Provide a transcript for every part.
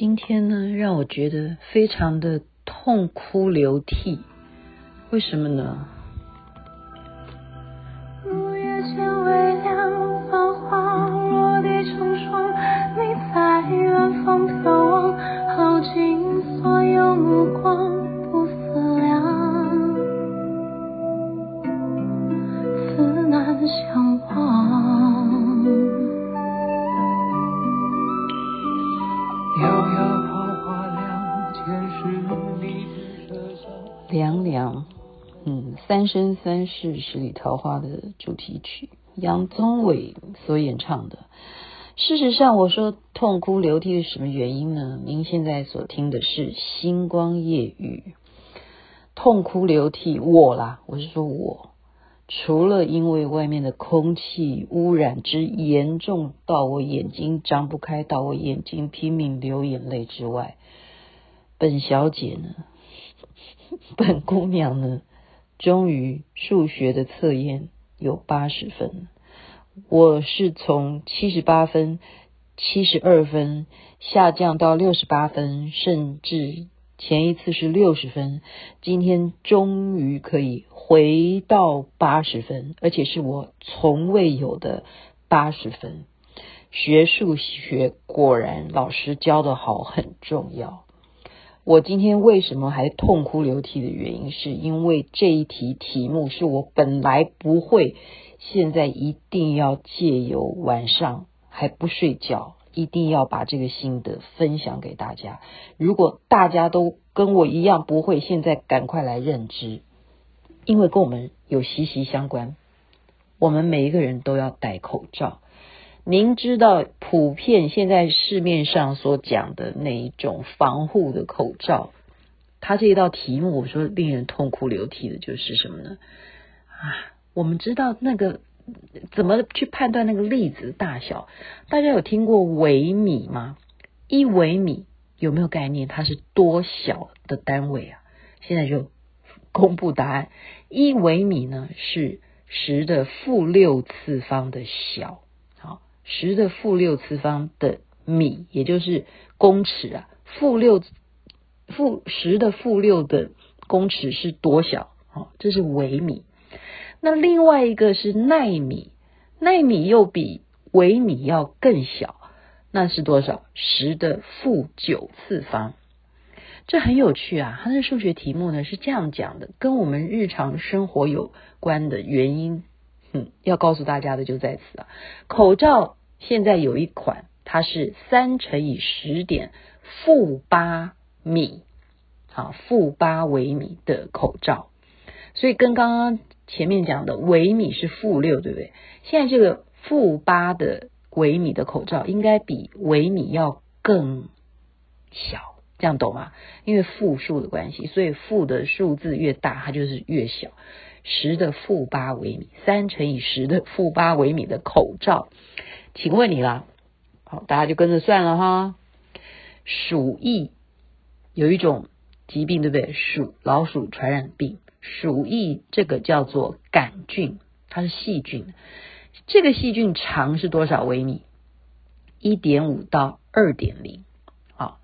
今天呢，让我觉得非常的痛哭流涕，为什么呢？凉凉，嗯，《三生三世十里桃花》的主题曲，杨宗纬所演唱的。事实上，我说痛哭流涕是什么原因呢？您现在所听的是《星光夜雨》，痛哭流涕，我啦，我是说我，除了因为外面的空气污染之严重到我眼睛张不开，到我眼睛拼命流眼泪之外，本小姐呢？本姑娘呢，终于数学的测验有八十分，我是从七十八分、七十二分下降到六十八分，甚至前一次是六十分，今天终于可以回到八十分，而且是我从未有的八十分。学数学果然老师教得好，很重要。我今天为什么还痛哭流涕的原因，是因为这一题题目是我本来不会，现在一定要借由晚上还不睡觉，一定要把这个心得分享给大家。如果大家都跟我一样不会，现在赶快来认知，因为跟我们有息息相关。我们每一个人都要戴口罩。您知道普遍现在市面上所讲的那一种防护的口罩，它这一道题目我说令人痛哭流涕的就是什么呢？啊，我们知道那个怎么去判断那个粒子大小？大家有听过微米吗？一微米有没有概念？它是多小的单位啊？现在就公布答案，一微米呢是十的负六次方的小。十的负六次方的米，也就是公尺啊，负六负十的负六的公尺是多小？哦，这是微米。那另外一个是奈米，奈米又比微米要更小，那是多少？十的负九次方。这很有趣啊！它的数学题目呢是这样讲的，跟我们日常生活有关的原因，嗯，要告诉大家的就在此啊，口罩。现在有一款，它是三乘以十点负八米，啊，负八微米的口罩，所以跟刚刚前面讲的微米是负六，对不对？现在这个负八的微米的口罩，应该比微米要更小，这样懂吗？因为负数的关系，所以负的数字越大，它就是越小。十的负八微米，三乘以十的负八微米的口罩。请问你啦，好，大家就跟着算了哈。鼠疫有一种疾病，对不对？鼠老鼠传染病，鼠疫这个叫做杆菌，它是细菌。这个细菌长是多少微米？一点五到二点零。好，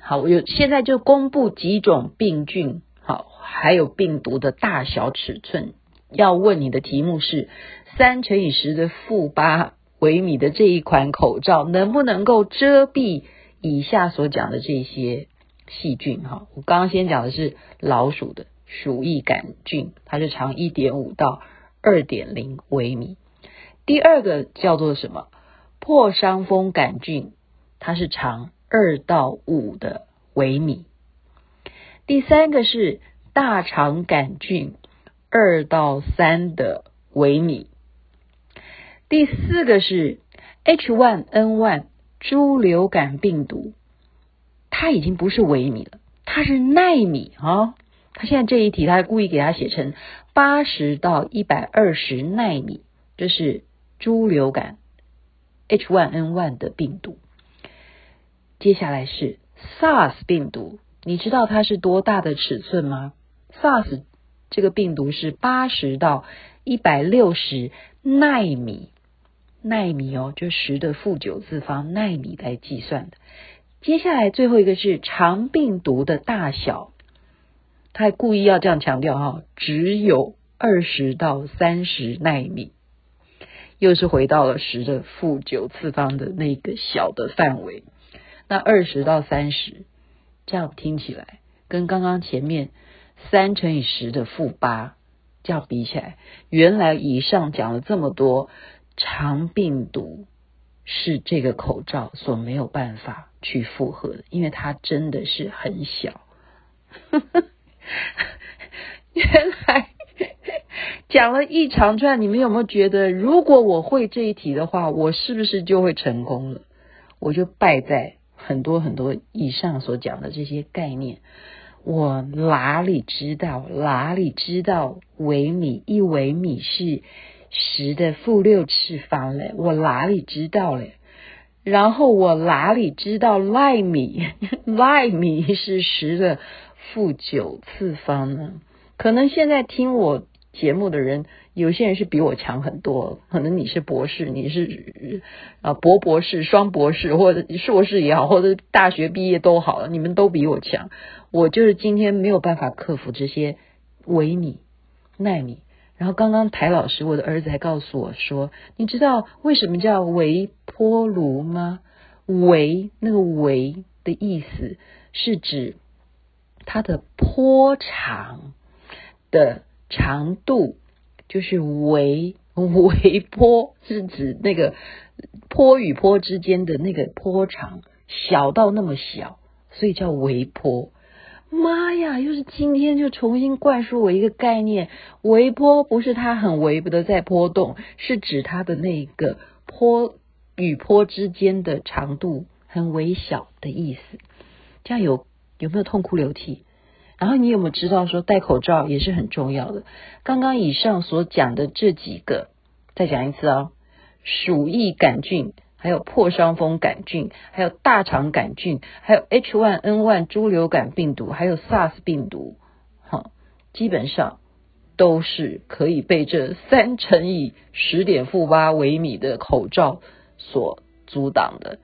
好，我有现在就公布几种病菌，好，还有病毒的大小尺寸。要问你的题目是三乘以十的负八。微米的这一款口罩能不能够遮蔽以下所讲的这些细菌？哈，我刚刚先讲的是老鼠的鼠疫杆菌，它是长一点五到二点零微米。第二个叫做什么？破伤风杆菌，它是长二到五的微米。第三个是大肠杆菌，二到三的微米。第四个是 H1N1 猪流感病毒，它已经不是微米了，它是奈米啊、它现在这一题，它故意给它写成八十到一百二十奈米，这是猪流感 H1N1 的病毒。接下来是 SARS 病毒，你知道它是多大的尺寸吗？SARS 这个病毒是八十到一百六十奈米。纳米哦，就十的负九次方纳米来计算的。接下来最后一个是肠病毒的大小，他还故意要这样强调哈，只有二十到三十纳米，又是回到了十的负九次方的那个小的范围。那二十到三十，这样听起来跟刚刚前面三乘以十的负八这样比起来，原来以上讲了这么多，肠病毒是这个口罩所没有办法去负荷的，因为它真的是很小。原来讲了一长串，你们有没有觉得，如果我会这一题的话，我是不是就会成功了？我就败在。很多很多以上所讲的这些概念，我哪里知道？哪里知道微米？一微米是十的负六次方嘞？我哪里知道嘞？然后我哪里知道赖米？赖米是十的负九次方呢？可能现在听我节目的人。有些人是比我强很多，可能你是博士，你是啊博博士、双博士，或者硕士也好，或者大学毕业都好了，你们都比我强。我就是今天没有办法克服这些微米、奈米。然后刚刚台老师，我的儿子还告诉我说：“你知道为什么叫微波炉吗？微那个微的意思是指它的波长的长度。”就是微微波，是指那个波与波之间的那个波长小到那么小，所以叫微波。妈呀，又是今天就重新灌输我一个概念：微波不是它很微的在波动，是指它的那个波与波之间的长度很微小的意思。这样有有没有痛哭流涕？然后你有没有知道说戴口罩也是很重要的？刚刚以上所讲的这几个，再讲一次哦，鼠疫杆菌，还有破伤风杆菌，还有大肠杆菌，还有 H1N1 猪流感病毒，还有 SARS 病毒，哈，基本上都是可以被这三乘以十点负八微米的口罩所阻挡的，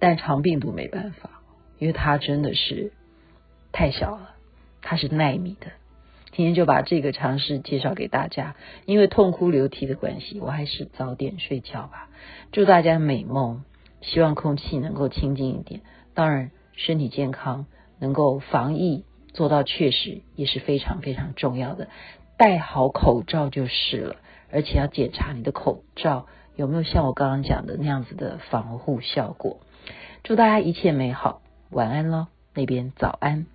但肠病毒没办法，因为它真的是太小了。它是耐米的，今天就把这个尝试介绍给大家。因为痛哭流涕的关系，我还是早点睡觉吧。祝大家美梦，希望空气能够清净一点。当然，身体健康，能够防疫做到确实也是非常非常重要的。戴好口罩就是了，而且要检查你的口罩有没有像我刚刚讲的那样子的防护效果。祝大家一切美好，晚安喽，那边早安。